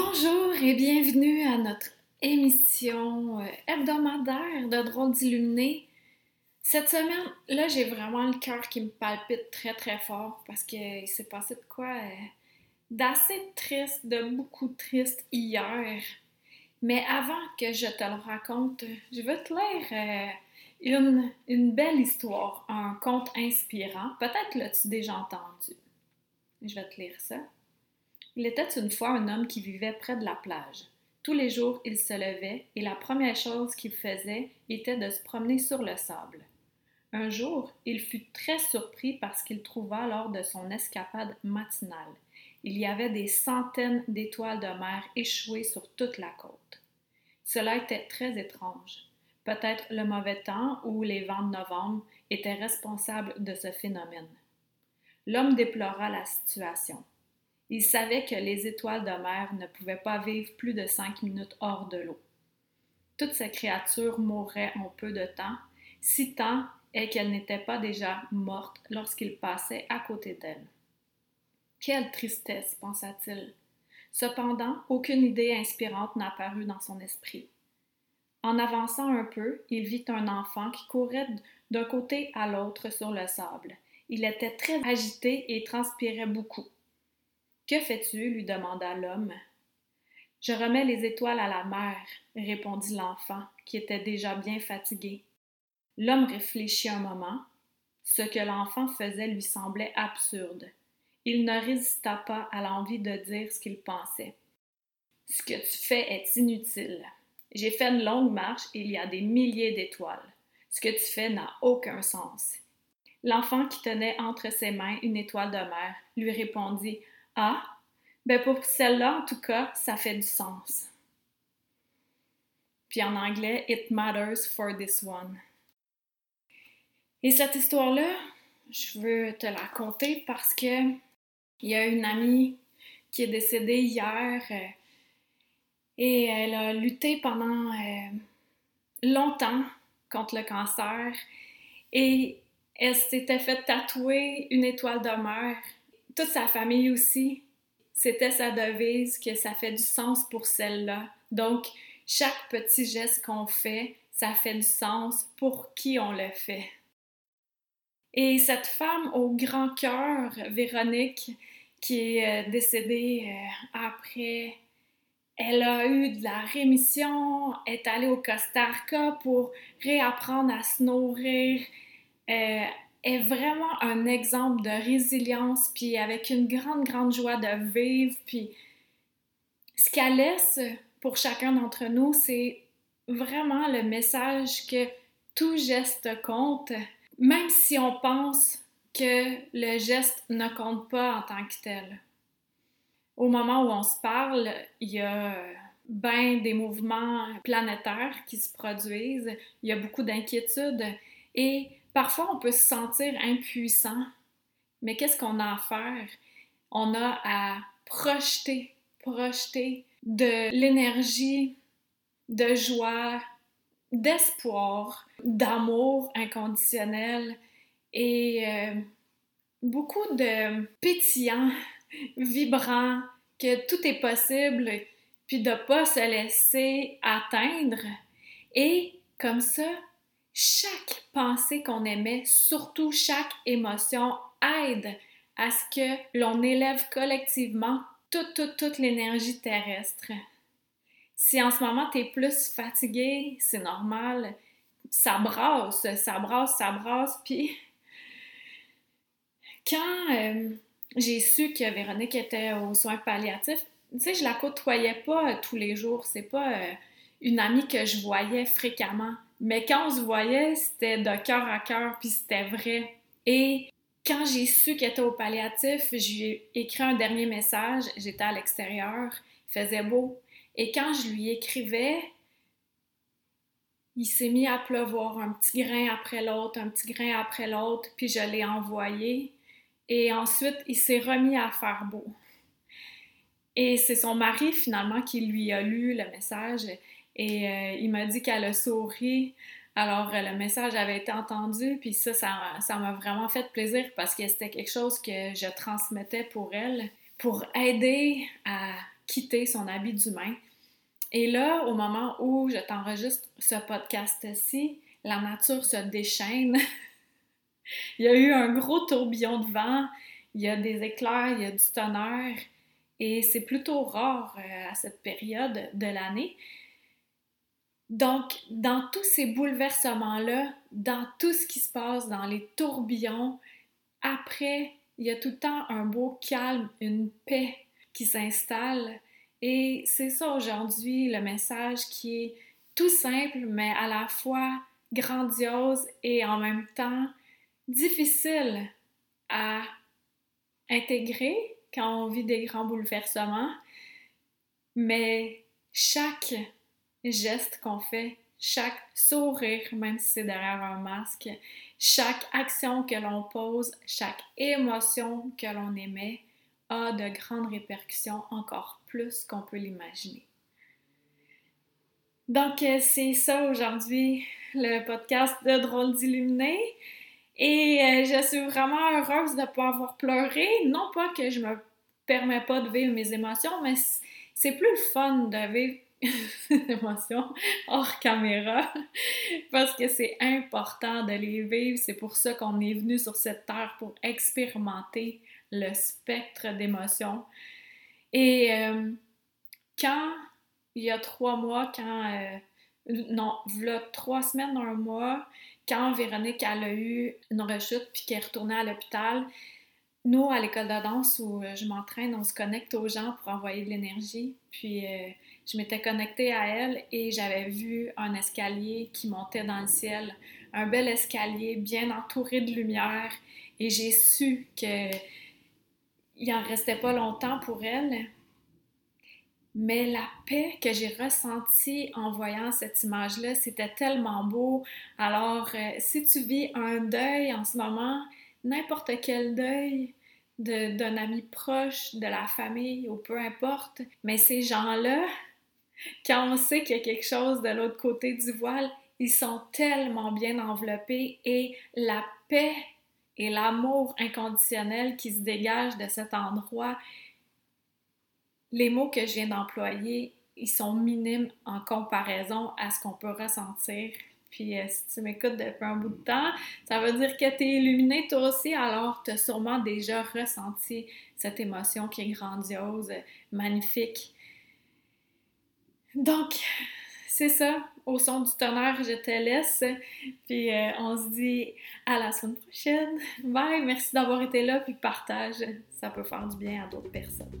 Bonjour et bienvenue à notre émission euh, hebdomadaire de Drôle d'illuminé. Cette semaine, là, j'ai vraiment le cœur qui me palpite très très fort parce qu'il s'est passé de quoi euh, d'assez triste, de beaucoup triste hier. Mais avant que je te le raconte, je veux te lire euh, une, une belle histoire, un conte inspirant. Peut-être l'as-tu déjà entendu. Je vais te lire ça. Il était une fois un homme qui vivait près de la plage. Tous les jours, il se levait et la première chose qu'il faisait était de se promener sur le sable. Un jour, il fut très surpris parce qu'il trouva lors de son escapade matinale. Il y avait des centaines d'étoiles de mer échouées sur toute la côte. Cela était très étrange. Peut-être le mauvais temps ou les vents de novembre étaient responsables de ce phénomène. L'homme déplora la situation. Il savait que les étoiles de mer ne pouvaient pas vivre plus de cinq minutes hors de l'eau. Toutes ces créatures mourraient en peu de temps, si tant est qu'elles n'étaient pas déjà mortes lorsqu'il passait à côté d'elles. Quelle tristesse, pensa-t-il. Cependant, aucune idée inspirante n'apparut dans son esprit. En avançant un peu, il vit un enfant qui courait d'un côté à l'autre sur le sable. Il était très agité et transpirait beaucoup. Que fais-tu? lui demanda l'homme. Je remets les étoiles à la mer, répondit l'enfant, qui était déjà bien fatigué. L'homme réfléchit un moment. Ce que l'enfant faisait lui semblait absurde. Il ne résista pas à l'envie de dire ce qu'il pensait. Ce que tu fais est inutile. J'ai fait une longue marche et il y a des milliers d'étoiles. Ce que tu fais n'a aucun sens. L'enfant qui tenait entre ses mains une étoile de mer lui répondit ah, ben pour celle-là, en tout cas, ça fait du sens. Puis en anglais, It matters for this one. Et cette histoire-là, je veux te la raconter parce que il y a une amie qui est décédée hier euh, et elle a lutté pendant euh, longtemps contre le cancer et elle s'était fait tatouer une étoile de mer toute sa famille aussi, c'était sa devise que ça fait du sens pour celle-là. Donc, chaque petit geste qu'on fait, ça fait du sens pour qui on le fait. Et cette femme au grand cœur, Véronique, qui est euh, décédée euh, après, elle a eu de la rémission, est allée au Costa Rica pour réapprendre à se nourrir, euh, est vraiment un exemple de résilience, puis avec une grande, grande joie de vivre. Puis ce qu'elle laisse pour chacun d'entre nous, c'est vraiment le message que tout geste compte, même si on pense que le geste ne compte pas en tant que tel. Au moment où on se parle, il y a bien des mouvements planétaires qui se produisent, il y a beaucoup d'inquiétudes et Parfois, on peut se sentir impuissant, mais qu'est-ce qu'on a à faire? On a à projeter, projeter de l'énergie, de joie, d'espoir, d'amour inconditionnel et euh, beaucoup de pétillant, vibrant, que tout est possible, puis de ne pas se laisser atteindre. Et comme ça, chaque pensée qu'on émet, surtout chaque émotion, aide à ce que l'on élève collectivement toute, toute, l'énergie terrestre. Si en ce moment tu es plus fatigué, c'est normal. Ça brasse, ça brasse, ça brasse. Puis quand euh, j'ai su que Véronique était aux soins palliatifs, tu sais, je la côtoyais pas tous les jours. C'est pas euh, une amie que je voyais fréquemment. Mais quand on se voyait, c'était de cœur à cœur, puis c'était vrai. Et quand j'ai su qu'elle était au palliatif, j'ai écrit un dernier message. J'étais à l'extérieur. faisait beau. Et quand je lui écrivais, il s'est mis à pleuvoir un petit grain après l'autre, un petit grain après l'autre, puis je l'ai envoyé. Et ensuite, il s'est remis à faire beau. Et c'est son mari finalement qui lui a lu le message et euh, il m'a dit qu'elle a souri. Alors le message avait été entendu, puis ça, ça m'a vraiment fait plaisir parce que c'était quelque chose que je transmettais pour elle, pour aider à quitter son habit d'humain et là, au moment où je t'enregistre ce podcast-ci, la nature se déchaîne. il y a eu un gros tourbillon de vent, il y a des éclairs, il y a du tonnerre, et c'est plutôt rare euh, à cette période de l'année. Donc, dans tous ces bouleversements-là, dans tout ce qui se passe, dans les tourbillons, après, il y a tout le temps un beau calme, une paix qui s'installe et c'est ça aujourd'hui le message qui est tout simple, mais à la fois grandiose et en même temps difficile à intégrer quand on vit des grands bouleversements. Mais chaque geste qu'on fait, chaque sourire, même si c'est derrière un masque, chaque action que l'on pose, chaque émotion que l'on émet a de grandes répercussions encore plus qu'on peut l'imaginer. Donc, euh, c'est ça aujourd'hui, le podcast de Drôle d'Illuminé. Et euh, je suis vraiment heureuse de pouvoir avoir pleuré. Non pas que je me permets pas de vivre mes émotions, mais c'est plus le fun de vivre émotions hors caméra parce que c'est important de les vivre. C'est pour ça qu'on est venu sur cette terre pour expérimenter le spectre d'émotions. Et euh, quand, il y a trois mois, quand, euh, non, il trois semaines, un mois, quand Véronique, a eu une rechute puis qu'elle est retournée à l'hôpital, nous, à l'école de danse où euh, je m'entraîne, on se connecte aux gens pour envoyer de l'énergie. Puis je m'étais connectée à elle et j'avais vu un escalier qui montait dans le ciel, un bel escalier bien entouré de lumière. Et j'ai su que il en restait pas longtemps pour elle. Mais la paix que j'ai ressentie en voyant cette image-là, c'était tellement beau. Alors, euh, si tu vis un deuil en ce moment, n'importe quel deuil d'un ami proche, de la famille ou peu importe, mais ces gens-là, quand on sait qu'il y a quelque chose de l'autre côté du voile, ils sont tellement bien enveloppés et la paix et l'amour inconditionnel qui se dégage de cet endroit, les mots que je viens d'employer, ils sont minimes en comparaison à ce qu'on peut ressentir. Puis euh, si tu m'écoutes depuis un bout de temps, ça veut dire que tu es illuminé toi aussi, alors tu as sûrement déjà ressenti cette émotion qui est grandiose, magnifique. Donc, c'est ça. Au son du tonnerre, je te laisse. Puis euh, on se dit à la semaine prochaine. Bye. Merci d'avoir été là. Puis partage. Ça peut faire du bien à d'autres personnes.